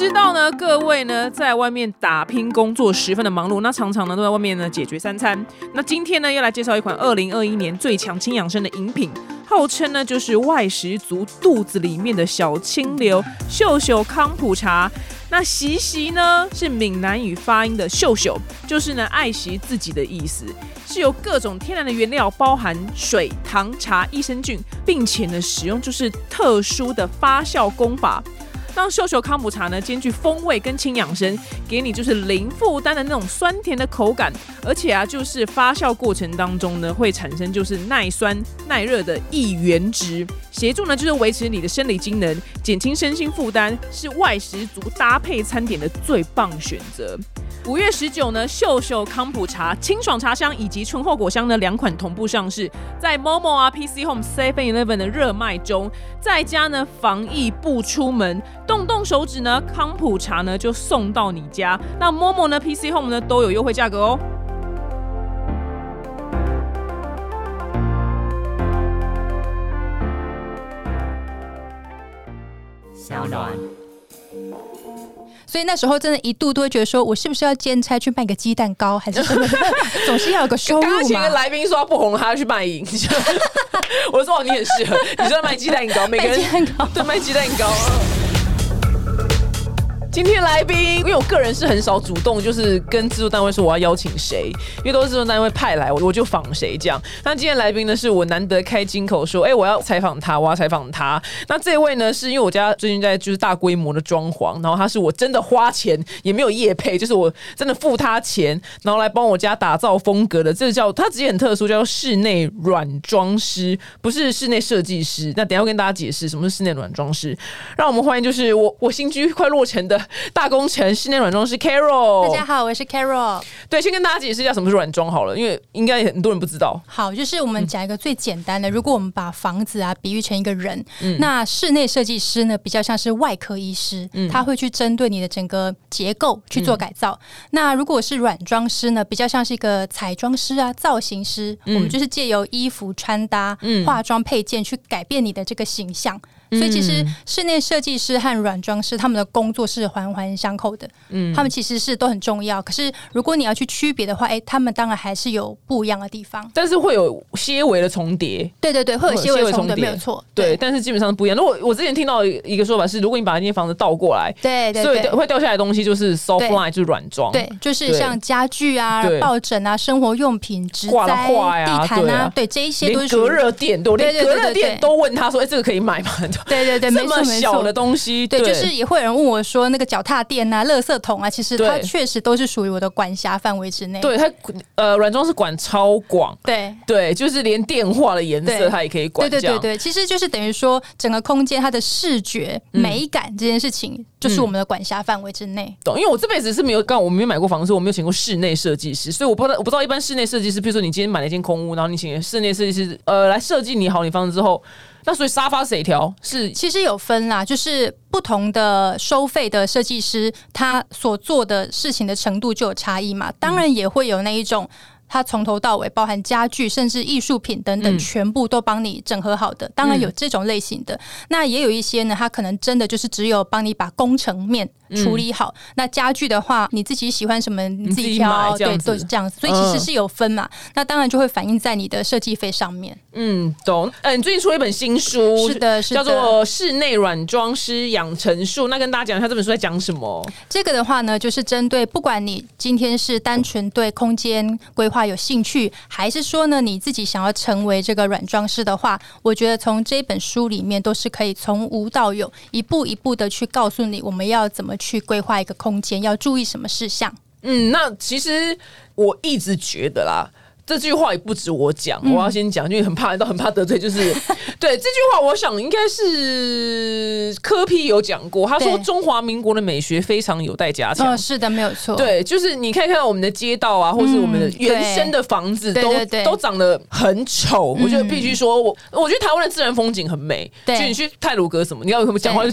知道呢，各位呢在外面打拼工作十分的忙碌，那常常呢都在外面呢解决三餐。那今天呢要来介绍一款二零二一年最强轻养生的饮品，号称呢就是外食族肚子里面的小清流——秀秀康普茶。那习习呢是闽南语发音的秀秀，就是呢爱惜自己的意思，是由各种天然的原料，包含水、糖、茶、益生菌，并且呢使用就是特殊的发酵功法。让秀秀康普茶呢，兼具风味跟轻养生，给你就是零负担的那种酸甜的口感，而且啊，就是发酵过程当中呢，会产生就是耐酸耐热的一原值，协助呢就是维持你的生理机能，减轻身心负担，是外食族搭配餐点的最棒选择。五月十九呢，秀秀康普茶清爽茶香以及醇厚果香呢两款同步上市，在 Momo 啊、PC Home、Seven Eleven 的热卖中，在家呢防疫不出门，动动手指呢，康普茶呢就送到你家。那 Momo 呢、PC Home 呢都有优惠价格哦。小暖。所以那时候真的，一度都会觉得说，我是不是要兼差去卖个鸡蛋糕，还是什么？总是要有个收入嘛。来宾说他不红，他要去卖淫。我说哦，你很适合，你说卖鸡蛋糕，每个人对卖鸡蛋糕。今天来宾，因为我个人是很少主动，就是跟制作单位说我要邀请谁，因为都是制作单位派来，我我就访谁这样。那今天来宾呢，是我难得开金口说，哎，我要采访他，我要采访他。那这位呢，是因为我家最近在就是大规模的装潢，然后他是我真的花钱，也没有业配，就是我真的付他钱，然后来帮我家打造风格的，这个叫他直接很特殊，叫室内软装师，不是室内设计师。那等下跟大家解释什么是室内软装师。让我们欢迎就是我我新居快落成的。大工程室内软装师 Carol，大家好，我是 Carol。对，先跟大家解释一下什么是软装好了，因为应该很多人不知道。好，就是我们讲一个最简单的，如果我们把房子啊比喻成一个人，那室内设计师呢比较像是外科医师，他会去针对你的整个结构去做改造。那如果是软装师呢，比较像是一个彩妆师啊、造型师，我们就是借由衣服穿搭、化妆配件去改变你的这个形象。所以其实室内设计师和软装师他们的工作是环环相扣的，嗯，他们其实是都很重要。可是如果你要去区别的话，哎，他们当然还是有不一样的地方，但是会有些微的重叠。对对对，会有些微重叠，没有错。对，但是基本上不一样。如果我之前听到一个说法是，如果你把那间房子倒过来，对对，所以会掉下来的东西就是 soft line，就是软装，对，就是像家具啊、抱枕啊、生活用品、植栽、地毯啊，对，这一些都是隔热垫，对，连隔热垫都问他说：“哎，这个可以买吗？”对对对，没错。小的东西，对，就是也会有人问我说，那个脚踏垫啊、垃圾桶啊，其实它确实都是属于我的管辖范围之内。对它，呃，软装是管超广，对对，就是连电话的颜色它也可以管。对对对对，其实就是等于说，整个空间它的视觉美感这件事情，就是我们的管辖范围之内。懂？因为我这辈子是没有，刚我没有买过房子，我没有请过室内设计师，所以我不知道，我不知道一般室内设计师，比如说你今天买了一间空屋，然后你请室内设计师，呃，来设计你好你房子之后。那所以沙发谁调？是其实有分啦，就是不同的收费的设计师，他所做的事情的程度就有差异嘛。当然也会有那一种。他从头到尾，包含家具，甚至艺术品等等，全部都帮你整合好的。当然有这种类型的，那也有一些呢，它可能真的就是只有帮你把工程面处理好。那家具的话，你自己喜欢什么，你自己挑，对，都是这样子。所以其实是有分嘛。那当然就会反映在你的设计费上面。嗯，懂。嗯，你最近出了一本新书，是的，是叫做《室内软装师养成术》。那跟大家讲一下这本书在讲什么？这个的话呢，就是针对不管你今天是单纯对空间规划。有兴趣，还是说呢？你自己想要成为这个软装师的话，我觉得从这本书里面都是可以从无到有，一步一步的去告诉你，我们要怎么去规划一个空间，要注意什么事项。嗯，那其实我一直觉得啦。这句话也不止我讲，我要先讲，因为很怕，都很怕得罪。就是 对这句话，我想应该是柯批有讲过，他说中华民国的美学非常有待加强。是的，没有错。对，就是你可以看到我们的街道啊，或是我们的原生的房子，都都长得很丑。我觉得必须说，我我觉得台湾的自然风景很美。就你去泰鲁阁什么，你要什么讲话就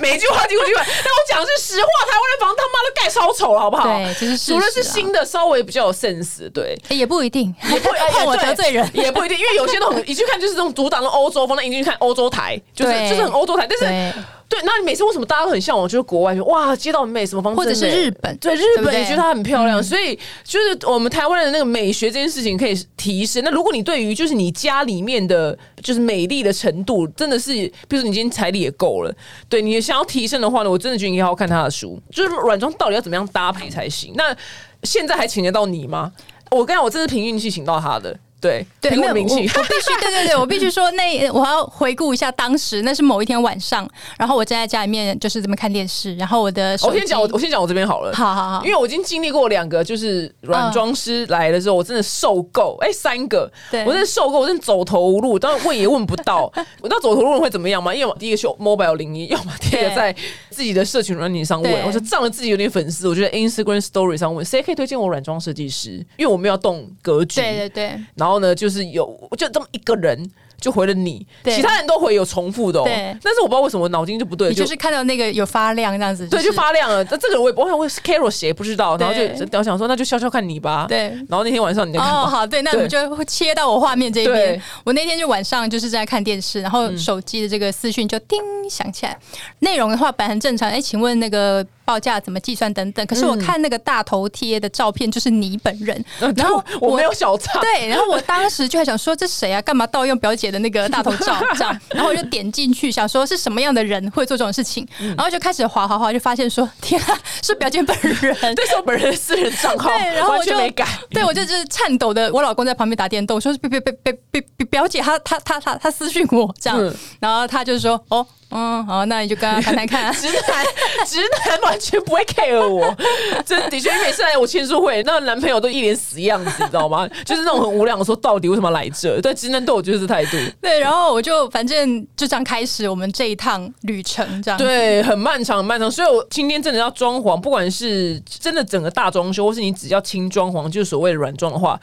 每一句话经过句话。但我讲的是实话，台湾的房他妈都盖超丑了，好不好？对，其实除了是新的，稍微比较有 sense。对，也。不一定，也不 怕我得罪人，也不一定，因为有些都很一去看就是这种阻挡的欧洲风，那一进去看欧洲台，就是就是很欧洲台，但是。对，那你每次为什么大家都很向往，就是国外，就哇，街道很美，什么房子或者是日本对日本也觉得它很漂亮，所以就是我们台湾人的那个美学这件事情可以提升。那如果你对于就是你家里面的就是美丽的程度，真的是，比如说你今天彩礼也够了，对你想要提升的话呢，我真的觉得你要看他的书，就是软装到底要怎么样搭配才行。那现在还请得到你吗？我跟你讲，我这是凭运气请到他的。对，对，凭没有名气。我我必须，对对对，我必须说，那我要回顾一下当时，那是某一天晚上，然后我站在家里面就是这么看电视，然后我的我先讲我，我先讲我这边好了。好好好因，为我已经经历过两个，就是软装师来的时候，我真的受够。哎、三个，对我真的受够，我真的走投无路，当然问也问不到。我知道走投无路会怎么样嘛？要么第一个秀 mobile 零一，要么第二个在自己的社群软体上问对。我就仗着自己有点粉丝，我觉得 Instagram Story 上问，谁可以推荐我软装设计师？因为我们要动格局。对对对然后呢，就是有就这么一个人就回了你，其他人都回有重复的哦。对但是我不知道为什么脑筋就不对，你就是看到那个有发亮这样子，对，是就发亮了。那这个人我也不我想问是 Carol 谁不知道，然后就对我想说那就笑笑看你吧。对。然后那天晚上你在干哦，嘛？好，对，那我们就会切到我画面这一边。我那天就晚上就是在看电视，然后手机的这个私讯就叮响起来。内容的话本来很正常，哎，请问那个报价怎么计算等等。可是我看那个大头贴的照片就是你本人，然后我没有小差，对，然后我当时就在想说，这谁啊？干嘛盗用表姐的那个大头照？这样，然后我就点进去，想说是什么样的人会做这种事情，然后就开始滑滑滑，就发现说，天啊，是表姐本人。这是我本人的私人账号，对，然后我就没改。对我就就是颤抖的，我老公在旁边打电动，说别别别别别别表姐她她她她她私讯我这样，嗯然后他就说哦嗯好，那你就跟他谈谈看、啊。直男，直男完全不会 care 我，真的确，每次来我签书会，那男朋友都一脸死样子，你知道吗？就是那种很无聊的说，到底为什么要来这？对，直男对我就是这态度，对，然后我就反正就这样开始我们这一趟旅程，这样。对，很漫长，很漫长。所以我今天真的要装潢，不管是真的整个大装修，或是你只要轻装潢，就是所谓的软装的话。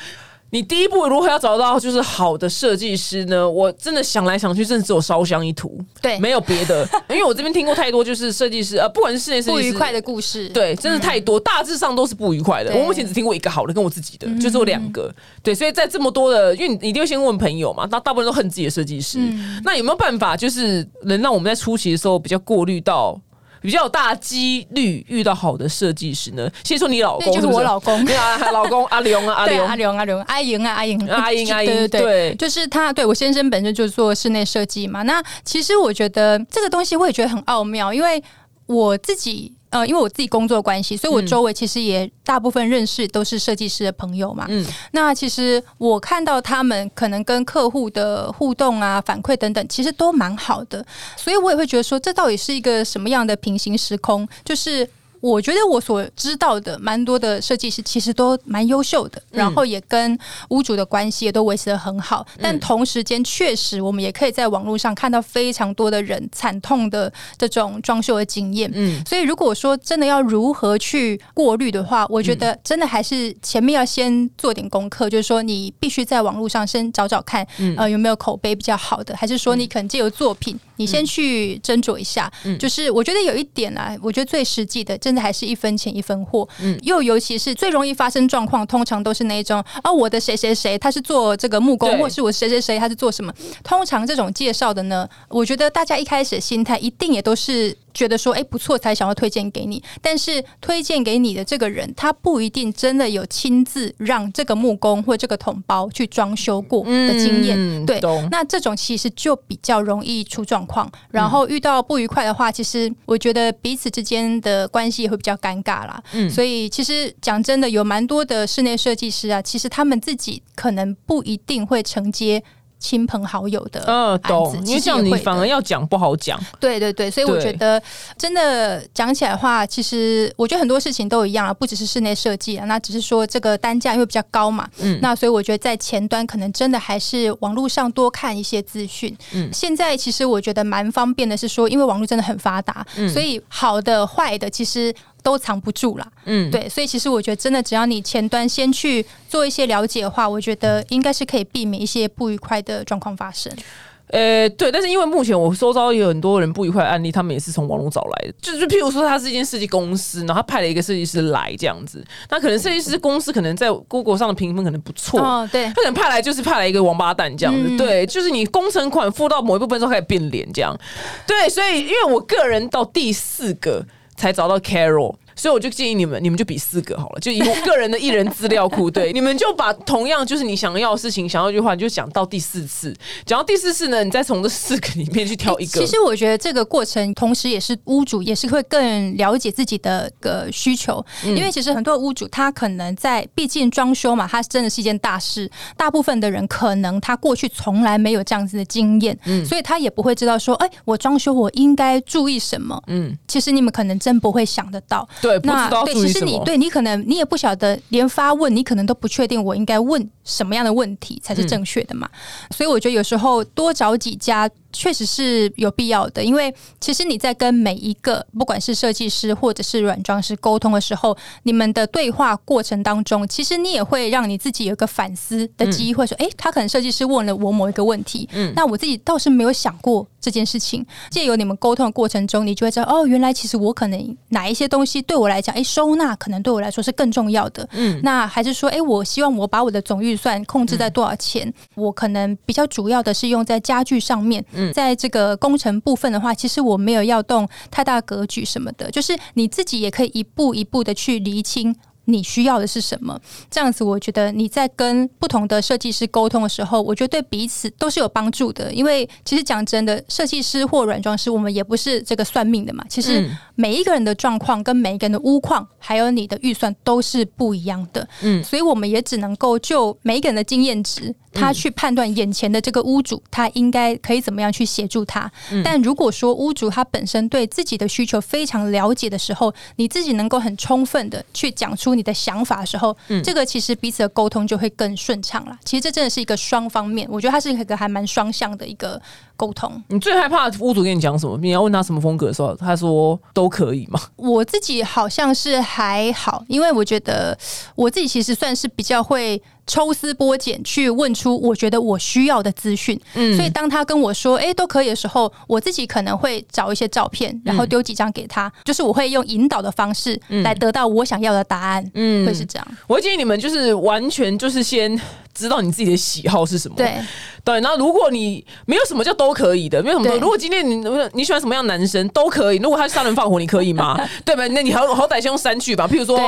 你第一步如何要找到就是好的设计师呢？我真的想来想去，真的只有烧香一图，对没有别的。因为我这边听过太多，就是设计师呃，不管是室内设计师不愉快的故事，对，真的太多，大致上都是不愉快的。我目前只听过一个好的，跟我自己的，就只有两个。对，所以在这么多的，因为你一定会先问朋友嘛，那大部分都恨自己的设计师。那有没有办法，就是能让我们在初期的时候比较过滤到？比较有大几率遇到好的设计师呢？先说你老公那就是我老公 对啊，老公阿龙啊，阿对龙阿龙阿龙阿莹啊阿莹阿莹 阿莹对对对对，就是他对我先生本身就做室内设计嘛。那其实我觉得这个东西我也觉得很奥妙，因为我自己。呃，因为我自己工作关系，所以我周围其实也大部分认识都是设计师的朋友嘛。嗯那其实我看到他们可能跟客户的互动啊、反馈等等，其实都蛮好的，所以我也会觉得说，这到底是一个什么样的平行时空？就是我觉得我所知道的蛮多的设计师其实都蛮优秀的，然后也跟屋主的关系也都维持的很好。但同时间，确实我们也可以在网络上看到非常多的人惨痛的这种装修的经验。嗯，所以如果说真的要如何去过滤的话，我觉得真的还是前面要先做点功课，就是说你必须在网络上先找找看，呃，有没有口碑比较好的，还是说你可能借由作品，你先去斟酌一下。就是我觉得有一点啊，我觉得最实际的，真的还是一分钱一分货。嗯，又尤其是最容易发生状况，通常都是那一种啊，我的谁谁谁他是做这个木工，或是我谁谁谁他是做什么。通常这种介绍的呢，我觉得大家一开始的心态一定也都是觉得说，哎、不错才想要推荐给你。但是推荐给你的这个人，他不一定真的有亲自让这个木工或这个桶包去装修过的经验。对那这种其实就比较容易出状况，然后遇到不愉快的话，其实我觉得彼此之间的关系也会比较尴尬啦。嗯所以其实讲真的，有蛮多的室内设计师啊，其实他们自己可能不一定会承接。亲朋好友的嗯，案懂子，，因为这样你反而要讲不好讲。对对对，所以我觉得真的讲起来的话，其实我觉得很多事情都一样啊，不只是室内设计啊，那只是说这个单价因为比较高嘛，嗯那所以我觉得在前端可能真的还是网络上多看一些资讯。嗯现在其实我觉得蛮方便的，是说因为网络真的很发达，嗯所以好的坏的其实。都藏不住啦，嗯，对，所以其实我觉得真的只要你前端先去做一些了解的话，我觉得应该是可以避免一些不愉快的状况发生。呃，对，但是因为目前我收到有很多人不愉快的案例，他们也是从网络找来的。就是譬如说，他是一间设计公司，然后他派了一个设计师来这样子，那可能设计师公司可能在 Google 上的评分可能不错，哦，对他可能派来就是派来一个王八蛋这样子。对，就是你工程款付到某一部分之后开始变脸这样。对，所以因为我个人到第四个才找到 Carol。所以我就建议你们，你们就比四个好了，就以我个人的艺人资料库，对，你们就把同样就是你想要的事情，想要一句话，你就讲到第四次，讲到第四次呢，你再从这四个里面去挑一个。其实我觉得这个过程，同时也是屋主也是会更了解自己的个需求，因为其实很多屋主他可能在，毕竟装修嘛，他真的是一件大事，大部分的人可能他过去从来没有这样子的经验，嗯，所以他也不会知道说，哎，我装修我应该注意什么，嗯，其实你们可能真不会想得到。对，那对，其实你对你可能你也不晓得，连发问你可能都不确定，我应该问什么样的问题才是正确的嘛？所以我觉得有时候多找几家。确实是有必要的，因为其实你在跟每一个不管是设计师或者是软装师沟通的时候，你们的对话过程当中，其实你也会让你自己有个反思的机会，说，哎，他可能设计师问了我某一个问题，嗯，那我自己倒是没有想过这件事情。借由你们沟通的过程中，你就会知道，哦，原来其实我可能哪一些东西对我来讲，哎，收纳可能对我来说是更重要的，嗯，那还是说，哎，我希望我把我的总预算控制在多少钱？我可能比较主要的是用在家具上面。嗯在这个工程部分的话，其实我没有要动太大格局什么的，就是你自己也可以一步一步的去厘清。你需要的是什么？这样子，我觉得你在跟不同的设计师沟通的时候，我觉得对彼此都是有帮助的。因为其实讲真的，设计师或软装师，我们也不是这个算命的嘛。其实每一个人的状况跟每一个人的屋况，还有你的预算都是不一样的。嗯，所以我们也只能够就每一个人的经验值，他去判断眼前的这个屋主，他应该可以怎么样去协助他。但如果说屋主他本身对自己的需求非常了解的时候，你自己能够很充分的去讲出。你的想法的时候，嗯，这个其实彼此的沟通就会更顺畅了。其实这真的是一个双方面，我觉得它是一个还蛮双向的一个沟通。你最害怕屋主跟你讲什么？你要问他什么风格的时候，他说都可以吗？我自己好像是还好，因为我觉得我自己其实算是比较会。抽丝剥茧去问出我觉得我需要的资讯，嗯，所以当他跟我说“哎，都可以”的时候，我自己可能会找一些照片，然后丢几张给他，就是我会用引导的方式来得到我想要的答案，嗯，会是这样。我建议你们就是完全就是先。知道你自己的喜好是什么？对对，然后如果你没有什么叫都可以的，没有什么。如果今天你你喜欢什么样男生都可以，如果他是杀人放火，你可以吗？对吧？那你好好歹先用删去吧。譬如说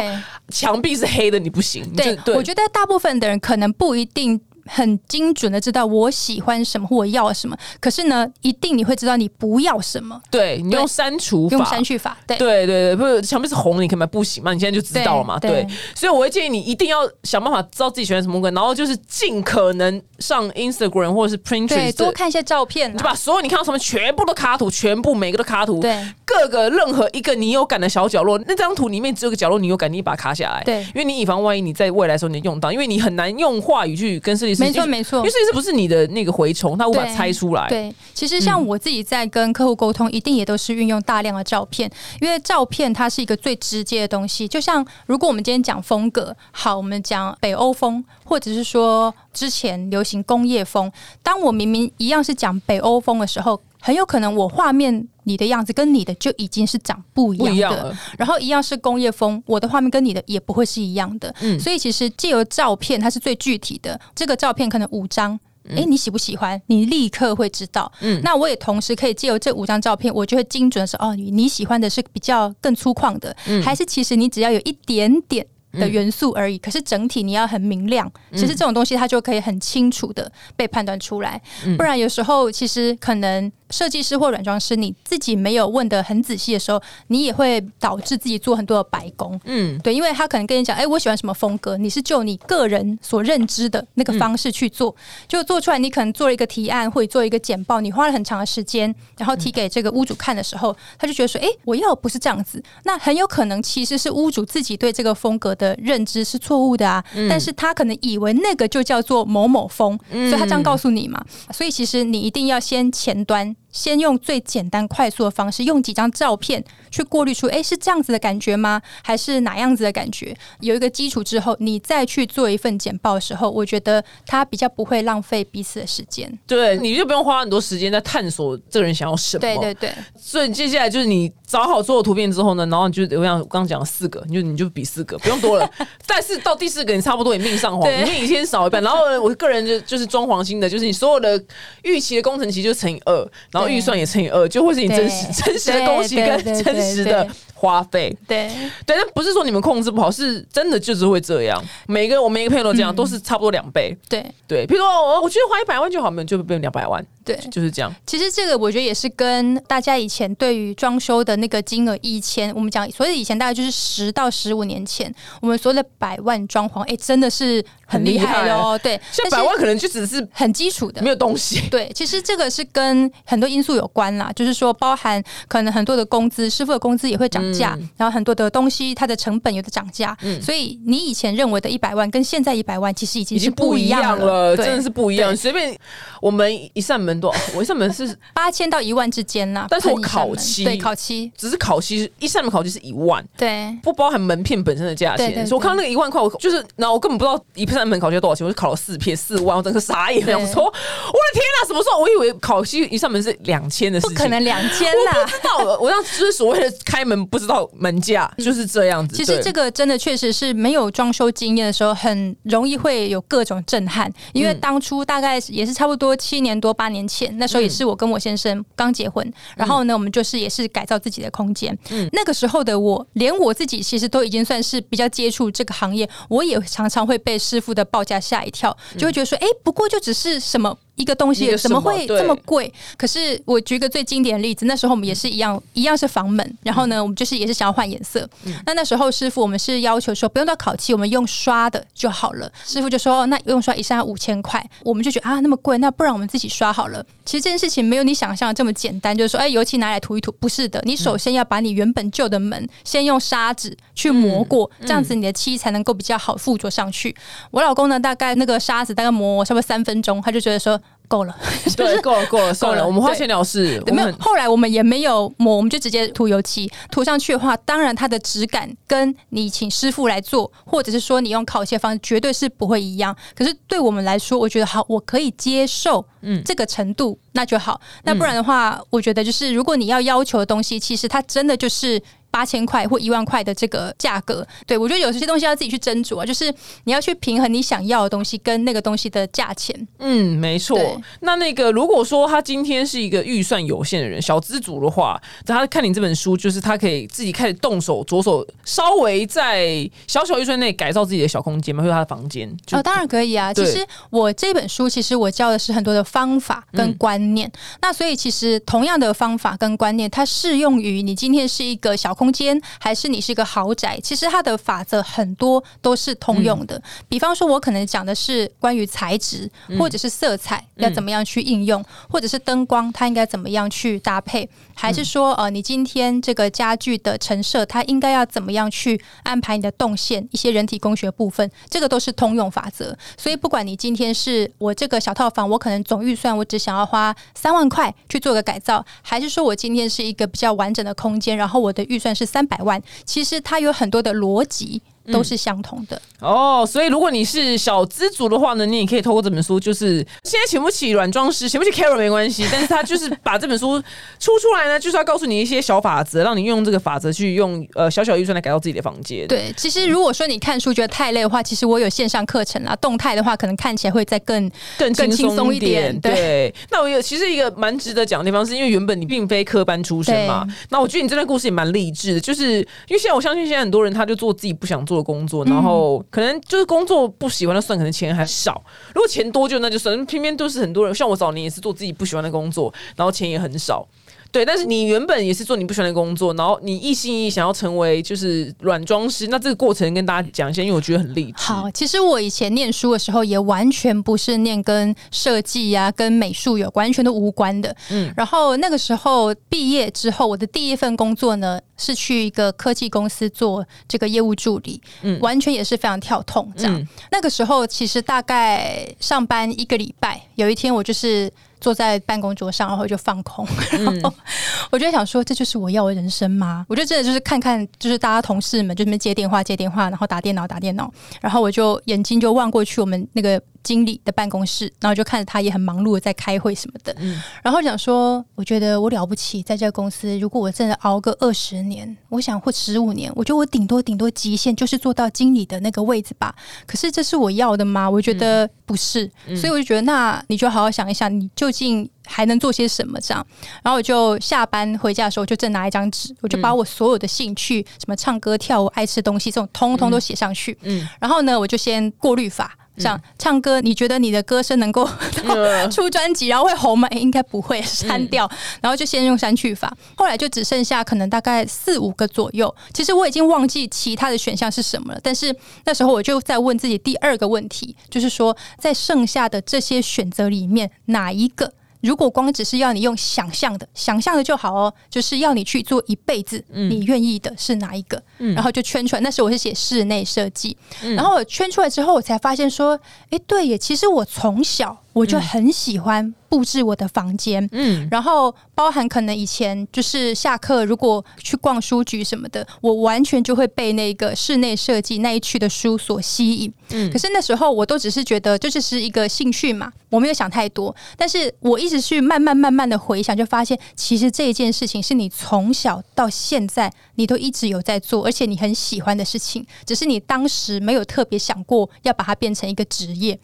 墙壁是黑的，你不行。对，我觉得大部分的人可能不一定。很精准的知道我喜欢什么或我要什么，可是呢，一定你会知道你不要什么。对你用删除用删去法，对对对对，不是墙壁是红，你可能不行嘛？你现在就知道了嘛？对，所以我会建议你一定要想办法知道自己喜欢什么歌，然后就是尽可能上 Instagram 或者是 Pinterest 多看一些照片，就把所有你看到什么全部都卡图，全部每个都卡图，对各个任何一个你有感的小角落，那张图里面只有个角落你有感，你把它卡下来，对，因为你以防万一你在未来的时候你用到，因为你很难用话语去跟设没错没错。设计师不是你的那个蛔虫，他无法猜出来。对，其实像我自己在跟客户沟通，一定也都是运用大量的照片，因为照片它是一个最直接的东西。就像如果我们今天讲风格，好，我们讲北欧风，或者是说之前流行工业风，当我明明一样是讲北欧风的时候。很有可能我画面你的样子跟你的就已经是长不一样的，然后一样是工业风，我的画面跟你的也不会是一样的。嗯，所以其实借由照片，它是最具体的。这个照片可能五张，哎，你喜不喜欢？你立刻会知道。嗯，那我也同时可以借由这五张照片，我就会精准的说，哦，你喜欢的是比较更粗犷的，还是其实你只要有一点点。的元素而已，可是整体你要很明亮，其实这种东西它就可以很清楚的被判断出来，不然有时候其实可能。设计师或软装师，你自己没有问的很仔细的时候，你也会导致自己做很多的白工。嗯，对，因为他可能跟你讲，哎，我喜欢什么风格，你是就你个人所认知的那个方式去做，就做出来。你可能做了一个提案或者做一个简报，你花了很长的时间，然后提给这个屋主看的时候，他就觉得说，哎，我要不是这样子，那很有可能其实是屋主自己对这个风格的认知是错误的啊。但是他可能以为那个就叫做某某风，所以他这样告诉你嘛。所以其实你一定要先前端。先用最简单快速的方式，用几张照片去过滤出，哎，是这样子的感觉吗？还是哪样子的感觉？有一个基础之后，你再去做一份简报的时候，我觉得它比较不会浪费彼此的时间。对，你就不用花很多时间在探索这个人想要什么。对对对。所以接下来就是你找好所有图片之后呢，然后你就我想刚刚讲四个，你就你就比四个，不用多了。但是到第四个，你差不多也命上黄，你命先少一半。然后我个人就就是装黄心的，就是你所有的预期的工程期就乘以二，然后预算也乘以二，就会是你真实真实的东西跟真实的。花费对对，但不是说你们控制不好，是真的就是会这样。每个我每一个朋友都这样，都是差不多两倍。对对，譬如说我我觉得花一百万就好，没有就变两百万。对，就是这样。其实这个我觉得也是跟大家以前对于装修的那个金额，以前我们讲，所以以前大概就是十到十五年前，我们所谓的百万装潢，哎，真的是很厉害哦。对，像百万可能就只是很基础的，没有东西。对，其实这个是跟很多因素有关啦，就是说包含可能很多的工资，师傅的工资也会涨价，然后很多的东西它的成本有的涨价，嗯。所以你以前认为的一百万跟现在一百万其实已经是不一样了，真的是不一样。随便我们一扇门。多，我一扇门是八千到一万之间啦，但是我烤漆对烤漆只是烤漆一扇门烤漆是一万，对，不包含门片本身的价钱。所以我看到那个一万块，我就是，然后我根本不知道一扇门烤漆多少钱，我就烤了四片四万，我整个傻眼，我说我的天哪，什么时候？我以为烤漆一扇门是两千的事情，不可能两千啦，我不知道，我让就是所谓的开门不知道门价就是这样子。其实这个真的确实是没有装修经验的时候，很容易会有各种震撼，因为当初大概也是差不多七年多八年前，那时候也是。我跟我先生刚结婚，然后呢，我们就是也是改造自己的空间。嗯，那个时候的我，连我自己其实都已经算是比较接触这个行业，我也常常会被师傅的报价吓一跳，就会觉得说，哎，不过就只是什么。一个东西怎么会这么贵？可是我举个最经典的例子，那时候我们也是一样，一样是房门，然后呢，我们就是也是想要换颜色。那那时候师傅我们是要求说不用到烤漆，我们用刷的就好了。师傅就说哦，那用刷一扇五千块，我们就觉得啊那么贵，那不然我们自己刷好了。其实这件事情没有你想象的这么简单，就是说哎油漆拿来涂一涂，不是的，你首先要把你原本旧的门先用砂纸去磨过，这样子你的漆才能够比较好附着上去。我老公呢，大概那个砂纸大概磨差不多三分钟，他就觉得说。够了，对，够了，够了，够了，我们花钱了事。没有，后来我们也没有抹，我们就直接涂油漆，涂上去的话，当然它的质感跟你请师傅来做，或者是说你用烤漆方式，绝对是不会一样。可是对我们来说，我觉得好，我可以接受，嗯，这个程度那就好。那不然的话，我觉得就是如果你要要求的东西，其实它真的就是。八千块或一万块的这个价格，对我觉得有些东西要自己去斟酌啊，就是你要去平衡你想要的东西跟那个东西的价钱。嗯，没错。那那个如果说他今天是一个预算有限的人，小资主的话，他看你这本书，就是他可以自己开始动手，着手稍微在小小预算内改造自己的小空间嘛，或者他的房间。哦，当然可以啊。其实我这本书，其实我教的是很多的方法跟观念。那所以其实同样的方法跟观念，它适用于你今天是一个小。空间还是你是一个豪宅，其实它的法则很多都是通用的。比方说，我可能讲的是关于材质，或者是色彩要怎么样去应用，或者是灯光它应该怎么样去搭配，还是说呃，你今天这个家具的陈设它应该要怎么样去安排你的动线，一些人体工学部分，这个都是通用法则。所以不管你今天是我这个小套房，我可能总预算我只想要花三万块去做个改造，还是说我今天是一个比较完整的空间，然后我的预算。是三百万，其实它有很多的逻辑。都是相同的。哦，所以如果你是小资族的话呢，你也可以透过这本书，就是现在请不起软装师，请不起 Carol 没关系，但是他就是把这本书出出来呢，就是要告诉你一些小法则，让你用这个法则去用呃小小预算来改造自己的房间。对，其实如果说你看书觉得太累的话，其实我有线上课程啦，动态的话可能看起来会再更更更轻松一点。对，那我有其实一个蛮值得讲的地方，是因为原本你并非科班出身嘛，那我觉得你这段故事也蛮励志的，就是因为现在我相信现在很多人他就做自己不想做的工作，然后。哦，可能就是工作不喜欢的算，可能钱还少。如果钱多就那就算，偏偏都是很多人，像我早年也是做自己不喜欢的工作，然后钱也很少。对，但是你原本也是做你不喜欢的工作，然后你一心一意想要成为就是软装师，那这个过程跟大家讲一下，因为我觉得很励志。好，其实我以前念书的时候也完全不是念跟设计呀、跟美术有完全都无关的。嗯，然后那个时候毕业之后，我的第一份工作呢是去一个科技公司做这个业务助理，嗯，完全也是非常跳痛这样。那个时候其实大概上班一个礼拜，有一天我就是。坐在办公桌上，然后就放空，然后我就想说，这就是我要的人生吗？我就真的就是看看，就是大家同事们就那边接电话接电话，然后打电脑打电脑，然后我就眼睛就望过去我们那个经理的办公室，然后就看着他也很忙碌的在开会什么的，然后想说，我觉得我了不起，在这个公司，如果我真的熬个二十年，我想或十五年，我觉得我顶多顶多极限就是做到经理的那个位置吧。可是这是我要的吗？我觉得不是，所以我就觉得，那你就好好想一想，你究竟还能做些什么？这样，然后我就下班回家的时候，就正拿一张纸，我就把我所有的兴趣，什么唱歌、跳舞、爱吃东西，这种通通都写上去。嗯，然后呢，我就先过滤法。像唱歌，你觉得你的歌声能够 出专辑，然后会红吗？应该不会，删掉，然后就先用删去法。后来就只剩下可能大概四五个左右。其实我已经忘记其他的选项是什么了，但是那时候我就在问自己第二个问题，就是说在剩下的这些选择里面，哪一个？如果光只是要你用想象的，想象的就好哦，就是要你去做一辈子，你愿意的是哪一个？然后就圈出来。那时候我是写室内设计，然后我圈出来之后，我才发现说，哎，对耶，其实我从小。我就很喜欢布置我的房间，嗯，然后包含可能以前就是下课如果去逛书局什么的，我完全就会被那个室内设计那一区的书所吸引，嗯，可是那时候我都只是觉得这只是一个兴趣嘛，我没有想太多，但是我一直去慢慢慢慢的回想，就发现其实这一件事情是你从小到现在你都一直有在做，而且你很喜欢的事情，只是你当时没有特别想过要把它变成一个职业，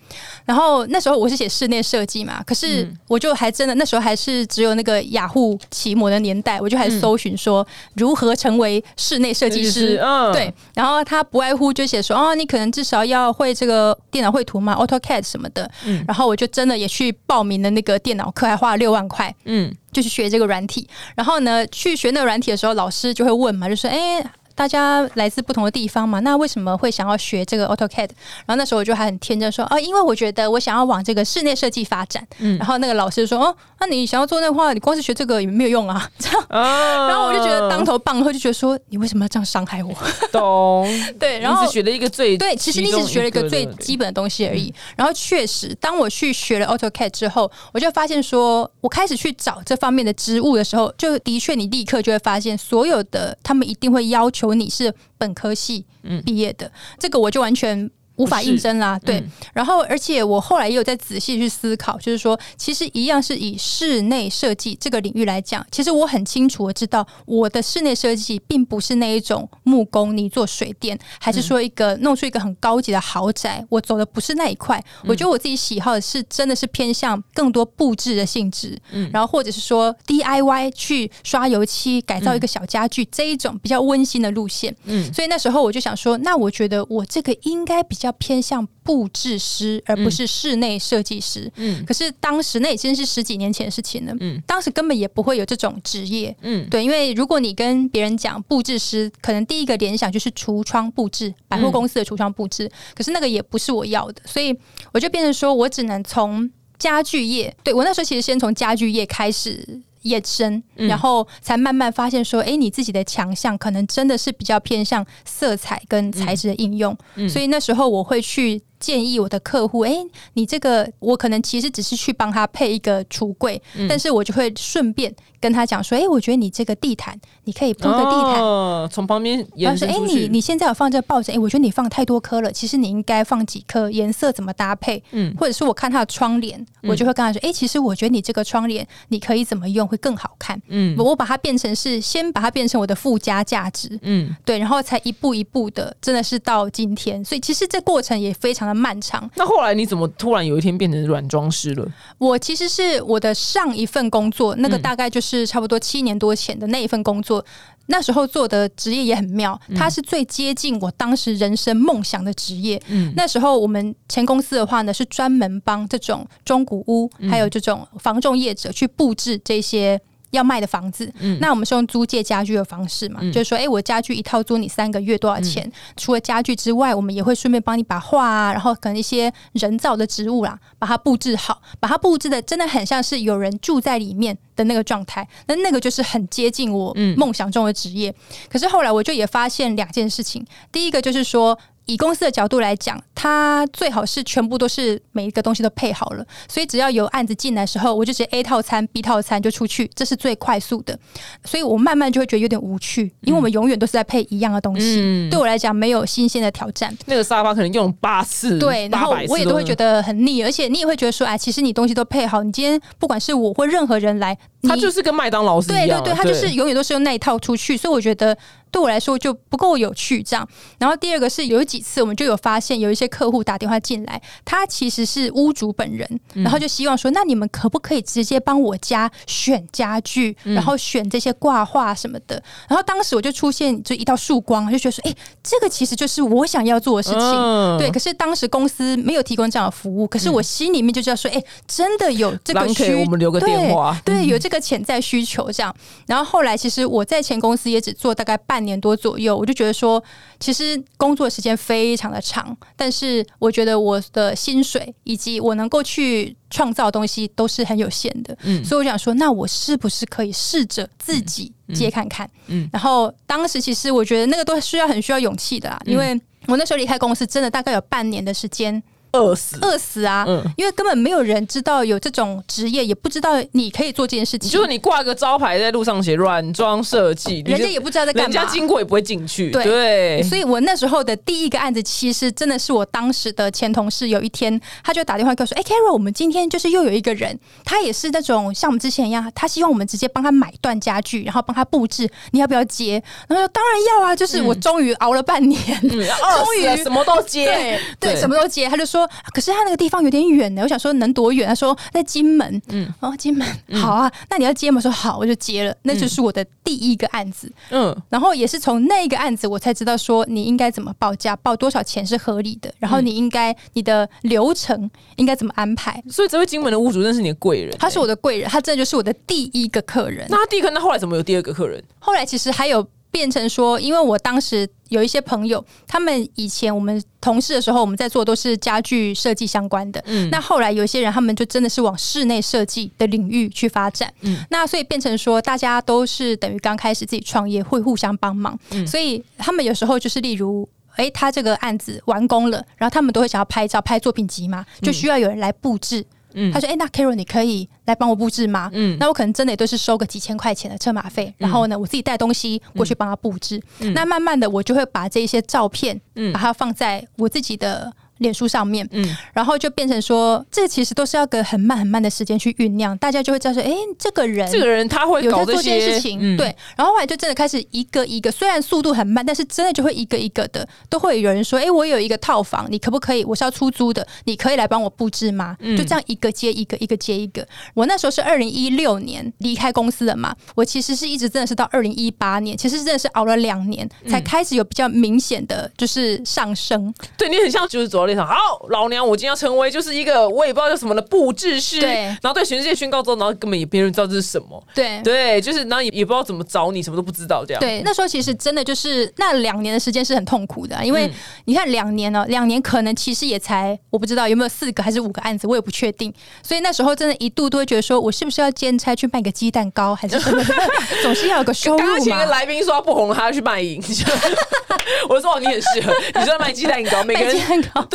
然后那时候我是写。室内设计嘛，可是我就还真的那时候还是只有那个雅虎奇摩的年代，我就还搜寻说如何成为室内设计师。嗯对，然后他不外乎就写说哦，你可能至少要会这个电脑绘图嘛，AutoCAD 什么的。嗯，然后我就真的也去报名了那个电脑课，还花了六万块。嗯，就去学这个软体。然后呢，去学那个软体的时候，老师就会问嘛，就说哎。大家来自不同的地方嘛，那为什么会想要学这个 AutoCAD？然后那时候我就还很天真说，哦，因为我觉得我想要往这个室内设计发展。嗯，然后那个老师说，哦，那你想要做那话，你光是学这个也没有用啊。这样，然后我就觉得当头棒喝，就觉得说，你为什么要这样伤害我？懂？对，然后只学了一个最对，其实你只学了一个最基本的东西而已。然后确实，当我去学了 AutoCAD 之后，我就发现说，我开始去找这方面的职务的时候，就的确你立刻就会发现，所有的他们一定会要求你是本。本科系毕业的，这个我就完全。无法应征啦，对。然后，而且我后来也有在仔细去思考，就是说，其实一样是以室内设计这个领域来讲，其实我很清楚的知道，我的室内设计并不是那一种木工，你做水电，还是说一个弄出一个很高级的豪宅，我走的不是那一块。我觉得我自己喜好的是真的是偏向更多布置的性质，嗯，然后或者是说 DIY 去刷油漆改造一个小家具这一种比较温馨的路线，嗯。所以那时候我就想说，那我觉得我这个应该比较。要偏向布置师，而不是室内设计师。嗯，可是当时那已经是十几年前的事情了。嗯，当时根本也不会有这种职业。嗯，对，因为如果你跟别人讲布置师，可能第一个联想就是橱窗布置，百货公司的橱窗布置。可是那个也不是我要的，所以我就变成说我只能从家具业。对我那时候其实先从家具业开始。延伸，然后才慢慢发现说，哎，你自己的强项可能真的是比较偏向色彩跟材质的应用，所以那时候我会去。建议我的客户，哎，你这个我可能其实只是去帮他配一个橱柜，但是我就会顺便跟他讲说，哎，我觉得你这个地毯你可以铺个地毯，从旁边延伸哎，你你现在有放这个抱枕，哎，我觉得你放太多颗了，其实你应该放几颗，颜色怎么搭配？嗯，或者是我看他的窗帘，我就会跟他说，哎，其实我觉得你这个窗帘你可以怎么用会更好看？嗯，我把它变成是先把它变成我的附加价值，嗯，对，然后才一步一步的，真的是到今天，所以其实这过程也非常。漫长。那后来你怎么突然有一天变成软装师了？我其实是我的上一份工作，那个大概就是差不多七年多前的那一份工作。那时候做的职业也很妙，它是最接近我当时人生梦想的职业。嗯，那时候我们前公司的话呢，是专门帮这种中古屋还有这种房仲业者去布置这些。要卖的房子，嗯那我们是用租借家具的方式嘛？就是说，哎，我家具一套租你三个月多少钱？除了家具之外，我们也会顺便帮你把画啊，然后可能一些人造的植物啦，把它布置好，把它布置的真的很像是有人住在里面的那个状态。那那个就是很接近我梦想中的职业。可是后来我就也发现两件事情，第一个就是说。以公司的角度来讲，它最好是全部都是每一个东西都配好了，所以只要有案子进来的时候，我就直接 A 套餐、B 套餐就出去，这是最快速的。所以我慢慢就会觉得有点无趣，因为我们永远都是在配一样的东西，对我来讲没有新鲜的挑战。那个沙发可能用八次，对，然后我也都会觉得很腻，而且你也会觉得说，哎，其实你东西都配好，你今天不管是我或任何人来，他就是跟麦当劳是一样，对对对，他就是永远都是用那一套出去，所以我觉得。对我来说就不够有趣，这样。然后第二个是有几次我们就有发现，有一些客户打电话进来，他其实是屋主本人，然后就希望说，那你们可不可以直接帮我家选家具，然后选这些挂画什么的？然后当时我就出现就一道曙光，就觉得说，哎，这个其实就是我想要做的事情。对，可是当时公司没有提供这样的服务，可是我心里面就知道说，哎，真的有这个需，我们留个电话，对，有这个潜在需求这样。然后后来其实我在前公司也只做大概半。年多左右，我就觉得说，其实工作时间非常的长，但是我觉得我的薪水以及我能够去创造东西都是很有限的，嗯，所以我想说，那我是不是可以试着自己接看看？嗯，然后当时其实我觉得那个都需要很需要勇气的，因为我那时候离开公司，真的大概有半年的时间。饿死，饿死啊！嗯，因为根本没有人知道有这种职业，也不知道你可以做这件事情。就是你挂个招牌在路上写软装设计，人家也不知道在干嘛，人家经过也不会进去。对，所以我那时候的第一个案子，其实真的是我当时的前同事。有一天，他就打电话跟我说：“哎，Carol，我们今天就是又有一个人，他也是那种像我们之前一样，他希望我们直接帮他买断家具，然后帮他布置，你要不要接？”然后说：“当然要啊！”就是我终于 熬了半年，终于什么都接，对，什么都接。他就说。可是他那个地方有点远呢，我想说能多远？他说在金门，嗯，哦，金门好啊，那你要接吗？说好，我就接了，那就是我的第一个案子，嗯，然后也是从那个案子我才知道说你应该怎么报价，报多少钱是合理的，然后你应该你的流程应该怎么安排。所以这位金门的屋主认识你的贵人，他是我的贵人，他真的就是我的第一个客人。那他第一个，那后来怎么有第二个客人？后来其实还有。变成说，因为我当时有一些朋友，他们以前我们同事的时候，我们在做都是家具设计相关的。嗯，那后来有一些人，他们就真的是往室内设计的领域去发展。嗯，那所以变成说，大家都是等于刚开始自己创业，会互相帮忙。嗯，所以他们有时候就是例如，哎，他这个案子完工了，然后他们都会想要拍照、拍作品集嘛，就需要有人来布置。嗯，他说：“哎，那 Carol，你可以来帮我布置吗？嗯，那我可能真的也都是收个几千块钱的车马费，然后呢，我自己带东西过去帮他布置。那慢慢的，我就会把这些照片，嗯，把它放在我自己的。”脸书上面，嗯，然后就变成说，这其实都是要个很慢很慢的时间去酝酿，大家就会知道说，哎，这个人，这个人他会有在做这件事情，对。然后后来就真的开始一个一个，虽然速度很慢，但是真的就会一个一个的，都会有人说，哎，我有一个套房，你可不可以？我是要出租的，你可以来帮我布置吗？就这样一个接一个，一个接一个。我那时候是二零一六年离开公司的嘛，我其实是一直真的是到二零一八年，其实真的是熬了两年才开始有比较明显的就是上升。对你很像就是走好老。娘，我今天要成为就是一个我也不知道叫什么的布置师，对，然后对全世界宣告之后，然后根本也别人知道这是什么，对。对，就是然后也也不知道怎么找你，什么都不知道这样。对，那时候其实真的就是那两年的时间是很痛苦的，因为你看两年呢，两年可能其实也才我不知道有没有四个还是五个案子，我也不确定，所以那时候真的一度都会觉得说我是不是要兼差去卖个鸡蛋糕，还是什么，总是要有个收入来宾说他不红，他要去卖淫，我说你很适合，你说 卖鸡蛋糕，每个人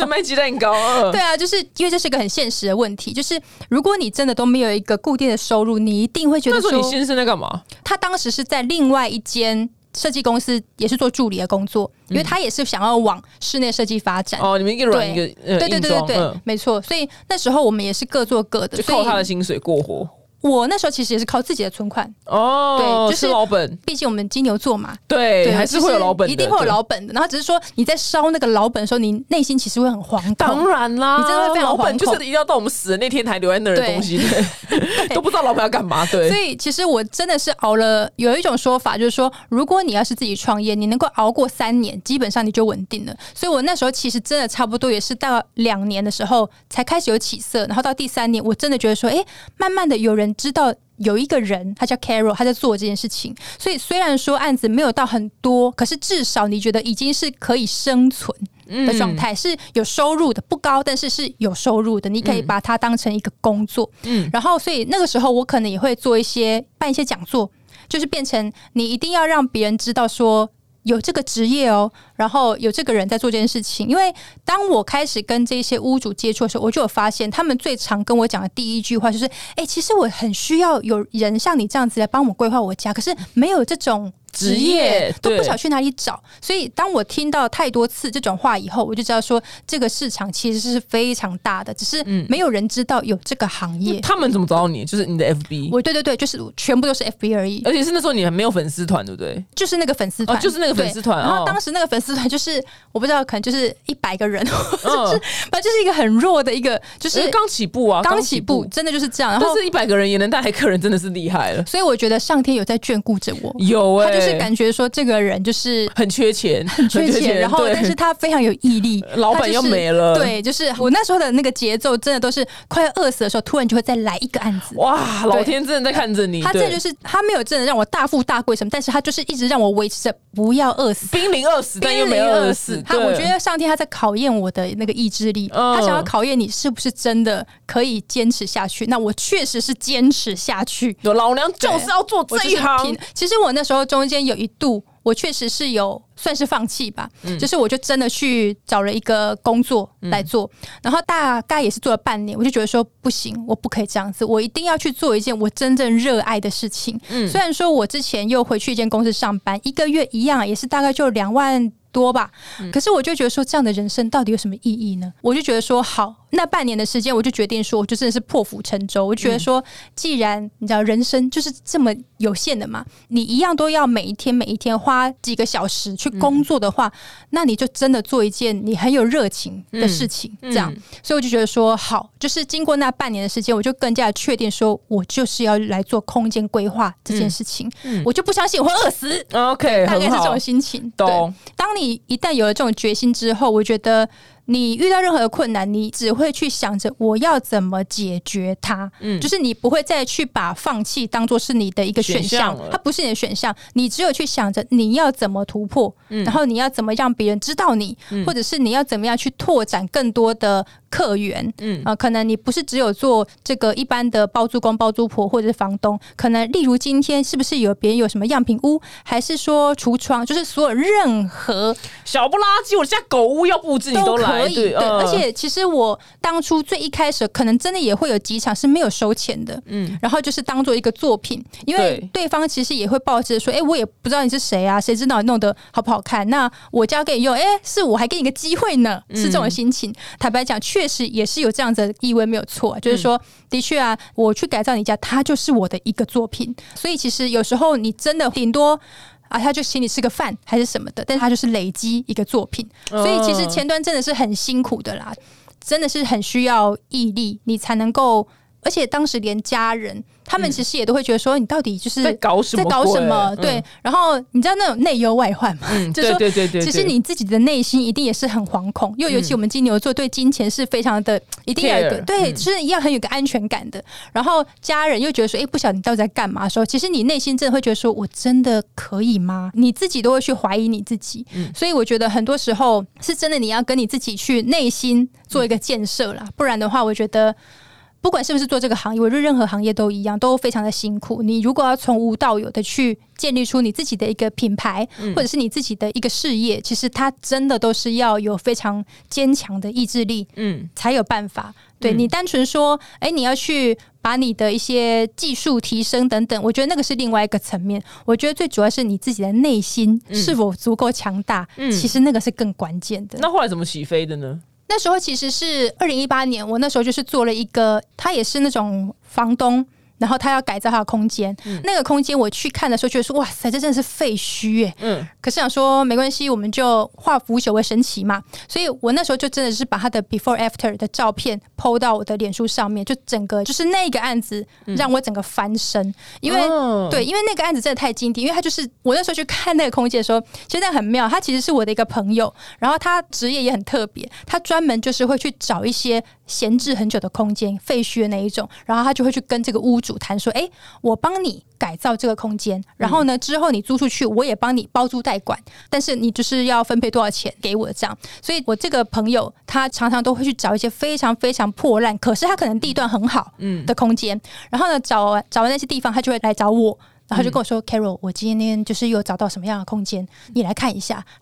对卖鸡蛋糕，对啊，就是。因为这是一个很现实的问题，就是如果你真的都没有一个固定的收入，你一定会觉得说，你先生在干嘛？他当时是在另外一间设计公司，也是做助理的工作，因为他也是想要往室内设计发展。哦，你们一个软一个对对对对对，没错。所以那时候我们也是各做各的，就靠他的薪水过活。我那时候其实也是靠自己的存款哦，对，就是老本。毕竟我们金牛座嘛，对，还是会有老本，一定会有老本的。然后只是说你在烧那个老本的时候，你内心其实会很惶恐。当然啦，你真的会非常惶恐，就是一定要到我们死的那天才留在那儿的东西，都不知道老本要干嘛。对，所以其实我真的是熬了。有一种说法就是说，如果你要是自己创业，你能够熬过三年，基本上你就稳定了。所以我那时候其实真的差不多也是到两年的时候才开始有起色，然后到第三年，我真的觉得说，哎，慢慢的有人知道。有一个人，他叫 Carol，他在做这件事情。所以虽然说案子没有到很多，可是至少你觉得已经是可以生存的状态，是有收入的，不高，但是是有收入的。你可以把它当成一个工作。嗯，然后所以那个时候我可能也会做一些办一些讲座，就是变成你一定要让别人知道说。有这个职业哦，然后有这个人在做这件事情。因为当我开始跟这些屋主接触的时候，我就有发现，他们最常跟我讲的第一句话就是：“哎，其实我很需要有人像你这样子来帮我规划我家，可是没有这种。”职业都不晓去哪里找，所以当我听到太多次这种话以后，我就知道说这个市场其实是非常大的，只是没有人知道有这个行业。他们怎么找到你？就是你的 FB？我对对对，就是全部都是 FB 而已。而且是那时候你还没有粉丝团，对不对？就是那个粉丝团，就是那个粉丝团。然后当时那个粉丝团就是我不知道，可能就是一百个人，就是反正就是一个很弱的一个，就是刚起步啊，刚起步，真的就是这样。然后是一百个人也能带来客人，真的是厉害了。所以我觉得上天有在眷顾着我，有哎，就是感觉说这。个人就是很缺钱，很缺钱，然后但是他非常有毅力，老板又没了，对，就是我那时候的那个节奏，真的都是快要饿死的时候，突然就会再来一个案子，哇，老天真的在看着你，他这就是他没有真的让我大富大贵什么，但是他就是一直让我维持着不要饿死，濒临饿死，但又没饿死。他我觉得上天他在考验我的那个意志力，他想要考验你是不是真的可以坚持下去。那我确实是坚持下去，老娘就是要做这一行。其实我那时候中间有一度。我确实是有算是放弃吧，就是我就真的去找了一个工作来做，然后大概也是做了半年，我就觉得说不行，我不可以这样子，我一定要去做一件我真正热爱的事情。虽然说我之前又回去一间公司上班，一个月一样也是大概就两万多吧，可是我就觉得说这样的人生到底有什么意义呢？我就觉得说好。那半年的时间，我就决定说，我就真的是破釜沉舟。我觉得说，既然你知道人生就是这么有限的嘛，你一样都要每一天每一天花几个小时去工作的话，那你就真的做一件你很有热情的事情。这样，所以我就觉得说，好，就是经过那半年的时间，我就更加确定说，我就是要来做空间规划这件事情。我就不相信我会饿死。OK，大概是这种心情。懂。当你一旦有了这种决心之后，我觉得。你遇到任何的困难，你只会去想着我要怎么解决它，嗯，就是你不会再去把放弃当做是你的一个选项，它不是你的选项，你只有去想着你要怎么突破，然后你要怎么让别人知道你，或者是你要怎么样去拓展更多的。客源，嗯啊，可能你不是只有做这个一般的包租公、包租婆或者是房东，可能例如今天是不是有别人有什么样品屋，还是说橱窗，就是所有任何小不拉几，我家狗屋要布置你都可以。对，而且其实我当初最一开始可能真的也会有几场是没有收钱的，嗯，然后就是当做一个作品，因为对方其实也会抱着说，哎，我也不知道你是谁啊，谁知道你弄得好不好看？那我交给你用，哎，是我还给你个机会呢，是这种心情。坦白讲，确。确实也是有这样子的意味，没有错。就是说，的确啊，我去改造你家，它就是我的一个作品。所以其实有时候你真的顶多啊，他就请你吃个饭还是什么的，但是他就是累积一个作品。所以其实前端真的是很辛苦的啦，真的是很需要毅力，你才能够。而且当时连家人。他们其实也都会觉得说，你到底就是在搞什么？在搞什么？对。然后你知道那种内忧外患嘛？嗯，就说对对对。其实你自己的内心一定也是很惶恐，又尤其我们金牛座对金钱是非常的一定要有个对，就是一样很有个安全感的。然后家人又觉得说，哎，不晓得你到底在干嘛？时候，其实你内心真的会觉得说，我真的可以吗？你自己都会去怀疑你自己。嗯。所以我觉得很多时候是真的，你要跟你自己去内心做一个建设啦，不然的话，我觉得。不管是不是做这个行业，我觉得任何行业都一样，都非常的辛苦。你如果要从无到有的去建立出你自己的一个品牌，或者是你自己的一个事业，其实它真的都是要有非常坚强的意志力，嗯，才有办法。对你单纯说，哎，你要去把你的一些技术提升等等，我觉得那个是另外一个层面。我觉得最主要是你自己的内心是否足够强大，嗯，其实那个是更关键的。那后来怎么起飞的呢？那时候其实是二零一八年，我那时候就是做了一个，他也是那种房东。然后他要改造他的空间，那个空间我去看的时候，觉得说哇塞，这真的是废墟哎。嗯。可是想说没关系，我们就化腐朽为神奇嘛。所以我那时候就真的是把他的 before after 的照片 PO 到我的脸书上面，就整个就是那个案子让我整个翻身，因为对，因为那个案子真的太经典，因为他就是我那时候去看那个空间的时候，其实很妙。他其实是我的一个朋友，然后他职业也很特别，他专门就是会去找一些闲置很久的空间、废墟的那一种，然后他就会去跟这个屋主。谈说，哎，我帮你改造这个空间，然后呢，之后你租出去，我也帮你包租代管，但是你就是要分配多少钱给我这样。所以我这个朋友他常常都会去找一些非常非常破烂，可是他可能地段很好嗯的空间，然后呢，找完找完那些地方，他就会来找我。然后就跟我说：“Carol，我今天就是又找到什么样的空间，你来看一下。”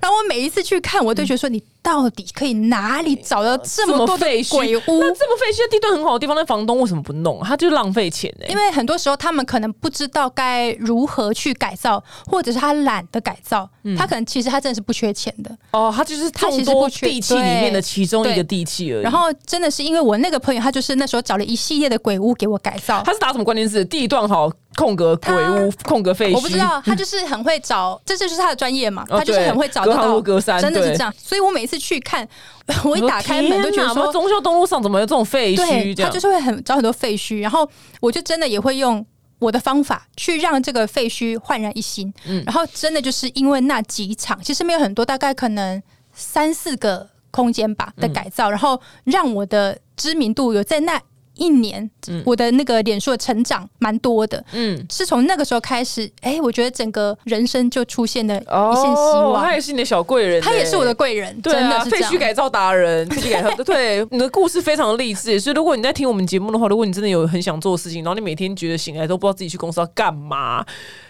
然后我每一次去看，我都觉得说：“你到底可以哪里找到这么多的废墟鬼屋？那这么废墟的地段很好的地方，那房东为什么不弄？他就是浪费钱哎、因为很多时候他们可能不知道该如何去改造，或者是他懒得改造，他可能其实他真的是不缺钱的。哦，他就是他其实不缺地契里面的其中一个地契而已。然后真的是因为我那个朋友，他就是那时候找了一系列的鬼屋给我改造。他是打什么关键字？地段好，空格鬼屋，空格废墟。我不知道，他就是很会找，这就是他的专业嘛，哦他就是很会找到，真的是这样。所以我每次去看，我一打开门都觉得说，中秀东路上怎么有这种废墟？对他就是会很找很多废墟，然后我就真的也会用我的方法去让这个废墟焕然一新。嗯然后真的就是因为那几场，其实没有很多，大概可能三四个空间吧的改造，然后让我的知名度有在那一年，我的那个脸书的成长蛮多的。嗯。是从那个时候开始，哎、我觉得整个人生就出现了哦，一线希望。他也是你的小贵人欸，他也是我的贵人，对啊，真的。废墟改造达人，废墟改造 对你的故事非常励志。所以如果你在听我们节目的话，如果你真的有很想做的事情，然后你每天觉得醒来都不知道自己去公司要干嘛，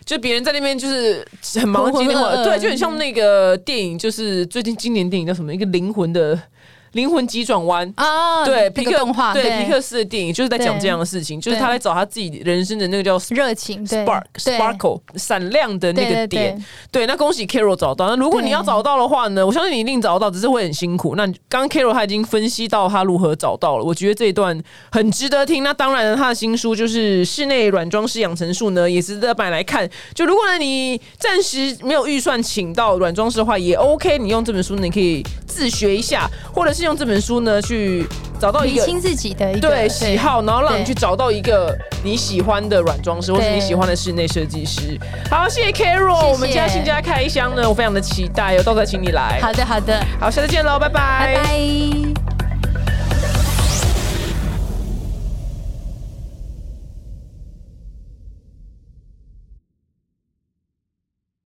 就别人在那边就是很忙的今天 对，就很像那个电影，就是最近今年电影叫什么？一个灵魂的灵魂急转弯。啊，对，那皮克个动画，对皮克斯的电影就是在讲这样的事情，就是他在找他自己人生的那个叫热情，spark sparkle 闪亮的那个点对。那恭喜 Carol 找到。那如果你要找到的话呢，我相信你一定找得到，只是会很辛苦。那刚刚 Carol 他已经分析到他如何找到了，我觉得这一段很值得听。那当然了，他的新书就是《室内软装师养成术》呢，也值得买来看。就如果呢你暂时没有预算请到软装师的话，也 OK。你用这本书呢，你可以自学一下，或者是用这本书呢去找到一个清自己的一个对喜好，然后让你去找到一个你喜欢的软装师，或是你喜欢的室内设计师。好，谢谢 Carol，谢谢我们家新家开箱呢，我非常的期待，哦到时候请你来。好的好的，好，下次见喽，拜拜拜拜。